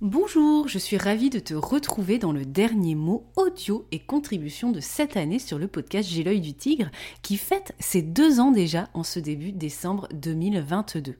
Bonjour, je suis ravie de te retrouver dans le dernier mot audio et contribution de cette année sur le podcast J'ai l'œil du tigre qui fête ses deux ans déjà en ce début décembre 2022.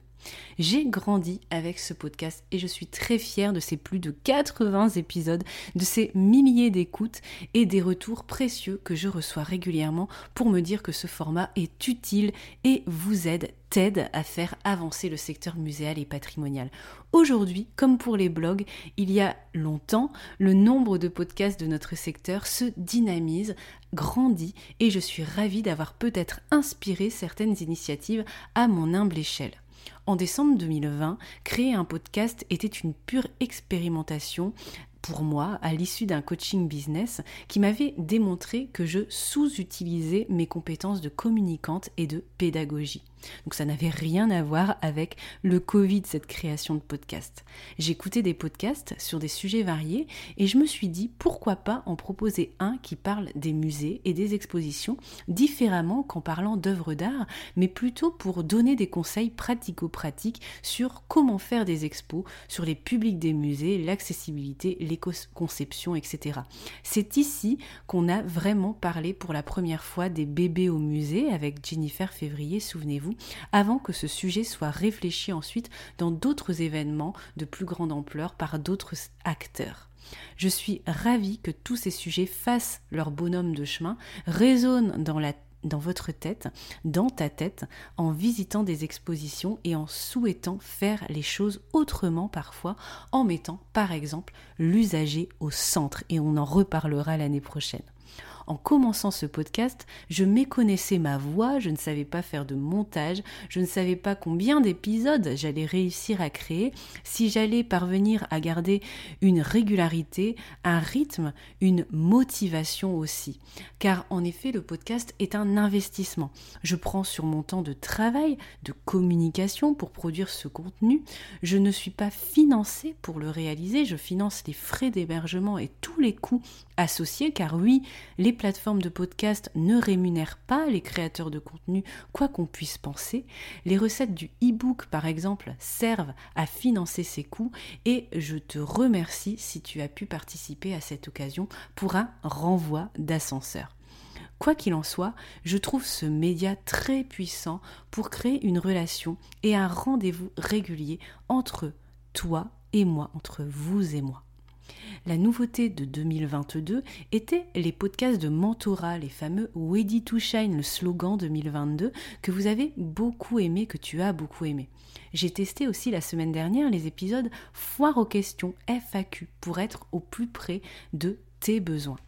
J'ai grandi avec ce podcast et je suis très fière de ces plus de 80 épisodes, de ces milliers d'écoutes et des retours précieux que je reçois régulièrement pour me dire que ce format est utile et vous aide, t'aide à faire avancer le secteur muséal et patrimonial. Aujourd'hui, comme pour les blogs, il y a longtemps, le nombre de podcasts de notre secteur se dynamise, grandit et je suis ravie d'avoir peut-être inspiré certaines initiatives à mon humble échelle. En décembre 2020, créer un podcast était une pure expérimentation pour moi à l'issue d'un coaching business qui m'avait démontré que je sous-utilisais mes compétences de communicante et de pédagogie. Donc ça n'avait rien à voir avec le Covid, cette création de podcast. J'écoutais des podcasts sur des sujets variés et je me suis dit pourquoi pas en proposer un qui parle des musées et des expositions différemment qu'en parlant d'œuvres d'art, mais plutôt pour donner des conseils pratico-pratiques sur comment faire des expos, sur les publics des musées, l'accessibilité, l'éco-conception, etc. C'est ici qu'on a vraiment parlé pour la première fois des bébés au musée avec Jennifer Février, souvenez-vous, avant que ce sujet soit réfléchi ensuite dans d'autres événements de plus grande ampleur par d'autres acteurs. Je suis ravie que tous ces sujets fassent leur bonhomme de chemin, résonnent dans votre tête, dans ta tête, en visitant des expositions et en souhaitant faire les choses autrement parfois, en mettant par exemple l'usager au centre, et on en reparlera l'année prochaine. En commençant ce podcast, je méconnaissais ma voix, je ne savais pas faire de montage, je ne savais pas combien d'épisodes j'allais réussir à créer, si j'allais parvenir à garder une régularité, un rythme, une motivation aussi. Car en effet, le podcast est un investissement. Je prends sur mon temps de travail, de communication pour produire ce contenu. Je ne suis pas financé pour le réaliser, je finance les frais d'hébergement et tous les coûts associés, car oui, les plateformes de podcast ne rémunèrent pas les créateurs de contenu, quoi qu'on puisse penser. Les recettes du e-book, par exemple, servent à financer ces coûts et je te remercie si tu as pu participer à cette occasion pour un renvoi d'ascenseur. Quoi qu'il en soit, je trouve ce média très puissant pour créer une relation et un rendez-vous régulier entre toi et moi, entre vous et moi. La nouveauté de 2022 était les podcasts de mentorat, les fameux Ready to Shine, le slogan 2022 que vous avez beaucoup aimé, que tu as beaucoup aimé. J'ai testé aussi la semaine dernière les épisodes Foire aux questions FAQ pour être au plus près de tes besoins.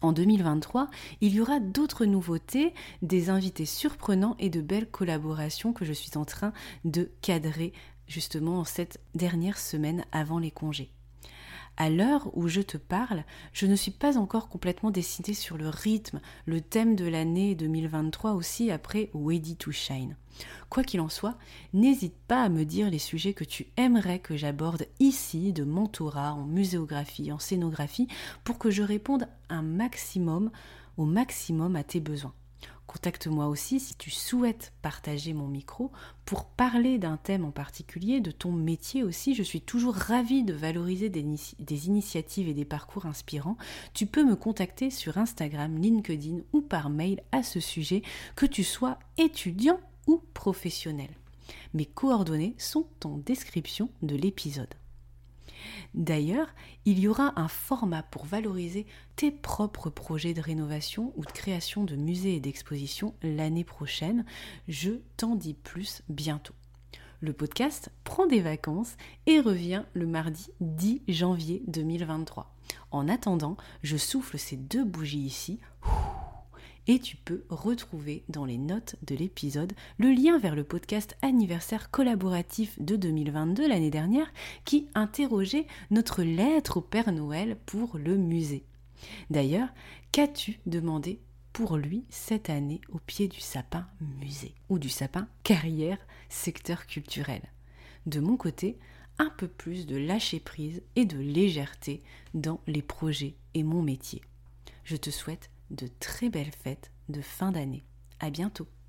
En 2023, il y aura d'autres nouveautés, des invités surprenants et de belles collaborations que je suis en train de cadrer justement en cette dernière semaine avant les congés. À l'heure où je te parle, je ne suis pas encore complètement décidée sur le rythme, le thème de l'année 2023 aussi après Ready to Shine. Quoi qu'il en soit, n'hésite pas à me dire les sujets que tu aimerais que j'aborde ici, de mentorat, en muséographie, en scénographie, pour que je réponde un maximum, au maximum à tes besoins. Contacte-moi aussi si tu souhaites partager mon micro pour parler d'un thème en particulier, de ton métier aussi. Je suis toujours ravie de valoriser des, initiatives et des parcours inspirants. Tu peux me contacter sur Instagram, LinkedIn ou par mail à ce sujet, que tu sois étudiant ou professionnel. Mes coordonnées sont en description de l'épisode. D'ailleurs, il y aura un format pour valoriser tes propres projets de rénovation ou de création de musées et d'expositions l'année prochaine. Je t'en dis plus bientôt. Le podcast prend des vacances et revient le mardi 10 janvier 2023. En attendant, je souffle ces deux bougies ici et tu peux retrouver dans les notes de l'épisode le lien vers le podcast anniversaire collaboratif de 2022 l'année dernière qui interrogeait notre lettre au Père Noël pour le musée. D'ailleurs, qu'as-tu demandé pour lui cette année au pied du sapin musée ou du sapin carrière secteur culturel? De mon côté, un peu plus de lâcher prise et de légèreté dans les projets et mon métier. Je te souhaite de très belles fêtes de fin d'année. À bientôt.